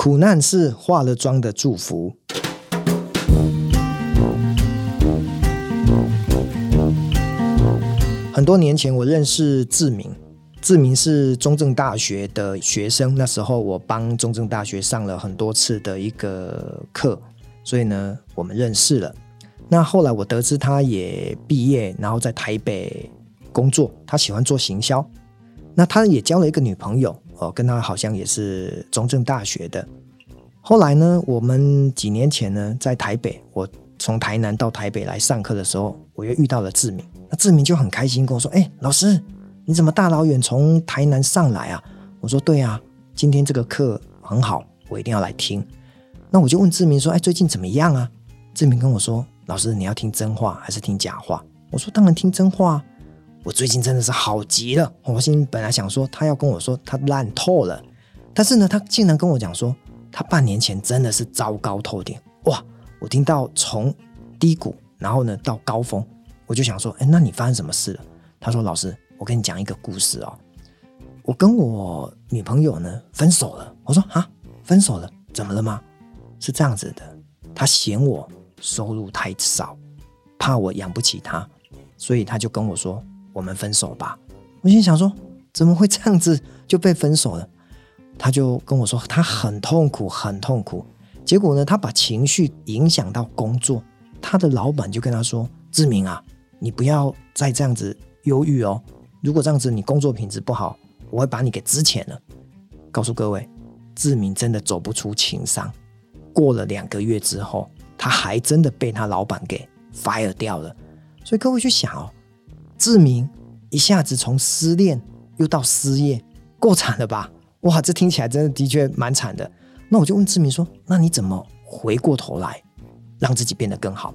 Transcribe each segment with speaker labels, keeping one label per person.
Speaker 1: 苦难是化了妆的祝福。很多年前，我认识志明。志明是中正大学的学生，那时候我帮中正大学上了很多次的一个课，所以呢，我们认识了。那后来我得知他也毕业，然后在台北工作，他喜欢做行销。那他也交了一个女朋友，哦，跟他好像也是中正大学的。后来呢，我们几年前呢，在台北，我从台南到台北来上课的时候，我又遇到了志明。那志明就很开心跟我说：“哎，老师。”你怎么大老远从台南上来啊？我说对啊，今天这个课很好，我一定要来听。那我就问志明说：“哎，最近怎么样啊？”志明跟我说：“老师，你要听真话还是听假话？”我说：“当然听真话。”我最近真的是好极了。我心本来想说他要跟我说他烂透了，但是呢，他竟然跟我讲说他半年前真的是糟糕透顶。哇！我听到从低谷，然后呢到高峰，我就想说：“哎，那你发生什么事了？”他说：“老师。”我跟你讲一个故事哦，我跟我女朋友呢分手了。我说啊，分手了，怎么了吗？是这样子的，她嫌我收入太少，怕我养不起她，所以她就跟我说，我们分手吧。我心想说，怎么会这样子就被分手了？他就跟我说，他很痛苦，很痛苦。结果呢，他把情绪影响到工作，他的老板就跟他说：“志明啊，你不要再这样子忧郁哦。”如果这样子你工作品质不好，我会把你给支遣了。告诉各位，志明真的走不出情伤。过了两个月之后，他还真的被他老板给 fire 掉了。所以各位去想哦，志明一下子从失恋又到失业，够惨了吧？哇，这听起来真的的确蛮惨的。那我就问志明说：“那你怎么回过头来让自己变得更好？”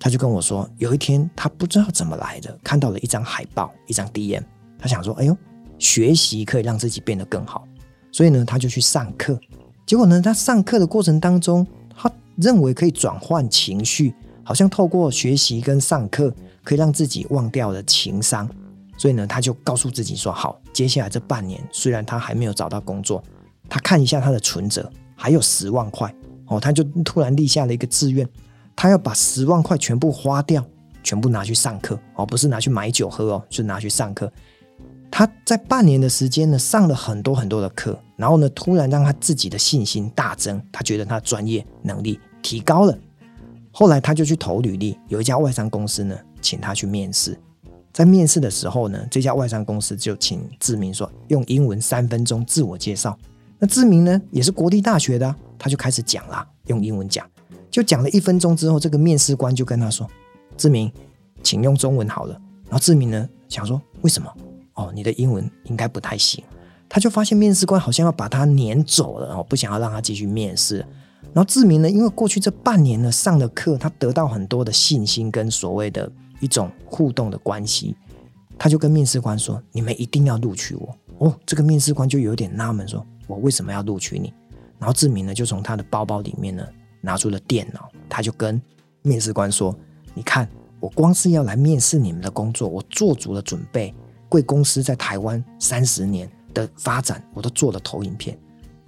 Speaker 1: 他就跟我说，有一天他不知道怎么来的，看到了一张海报，一张 DM，他想说：“哎呦，学习可以让自己变得更好。”所以呢，他就去上课。结果呢，他上课的过程当中，他认为可以转换情绪，好像透过学习跟上课可以让自己忘掉了情商。所以呢，他就告诉自己说：“好，接下来这半年，虽然他还没有找到工作，他看一下他的存折还有十万块哦，他就突然立下了一个志愿。”他要把十万块全部花掉，全部拿去上课哦，不是拿去买酒喝哦，是拿去上课。他在半年的时间呢，上了很多很多的课，然后呢，突然让他自己的信心大增，他觉得他专业能力提高了。后来他就去投履历，有一家外商公司呢，请他去面试。在面试的时候呢，这家外商公司就请志明说，用英文三分钟自我介绍。那志明呢，也是国立大学的，他就开始讲啦，用英文讲。就讲了一分钟之后，这个面试官就跟他说：“志明，请用中文好了。”然后志明呢想说：“为什么？哦，你的英文应该不太行。”他就发现面试官好像要把他撵走了，哦，不想要让他继续面试。然后志明呢，因为过去这半年呢上了课，他得到很多的信心跟所谓的一种互动的关系，他就跟面试官说：“你们一定要录取我。”哦，这个面试官就有点纳闷，说：“我为什么要录取你？”然后志明呢就从他的包包里面呢。拿出了电脑，他就跟面试官说：“你看，我光是要来面试你们的工作，我做足了准备。贵公司在台湾三十年的发展，我都做了投影片。”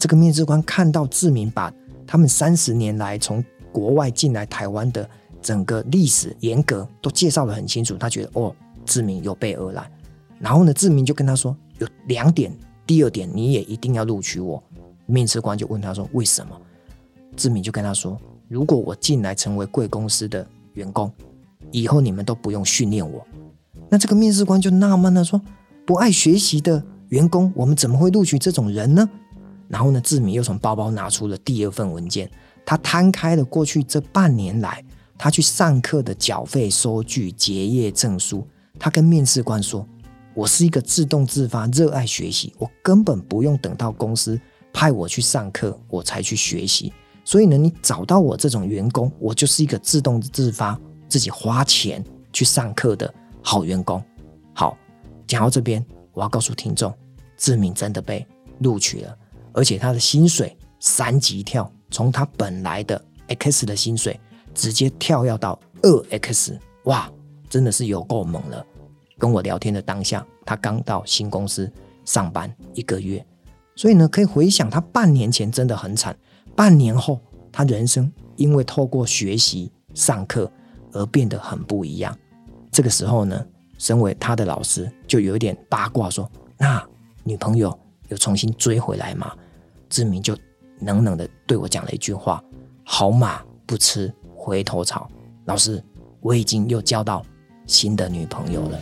Speaker 1: 这个面试官看到志明把他们三十年来从国外进来台湾的整个历史严格都介绍得很清楚，他觉得哦，志明有备而来。然后呢，志明就跟他说：“有两点，第二点你也一定要录取我。”面试官就问他说：“为什么？”志明就跟他说：“如果我进来成为贵公司的员工，以后你们都不用训练我。”那这个面试官就纳闷了，说：“不爱学习的员工，我们怎么会录取这种人呢？”然后呢，志明又从包包拿出了第二份文件，他摊开了过去这半年来他去上课的缴费收据、结业证书。他跟面试官说：“我是一个自动自发、热爱学习，我根本不用等到公司派我去上课，我才去学习。”所以呢，你找到我这种员工，我就是一个自动自发、自己花钱去上课的好员工。好，讲到这边，我要告诉听众，志明真的被录取了，而且他的薪水三级跳，从他本来的 X 的薪水直接跳跃到二 X，哇，真的是有够猛了。跟我聊天的当下，他刚到新公司上班一个月，所以呢，可以回想他半年前真的很惨，半年后他人生因为透过学习上课而变得很不一样。这个时候呢，身为他的老师就有一点八卦说：“那女朋友有重新追回来吗？”志明就冷冷的对我讲了一句话好马不吃回头草。老师我已经又交到新的女朋友了。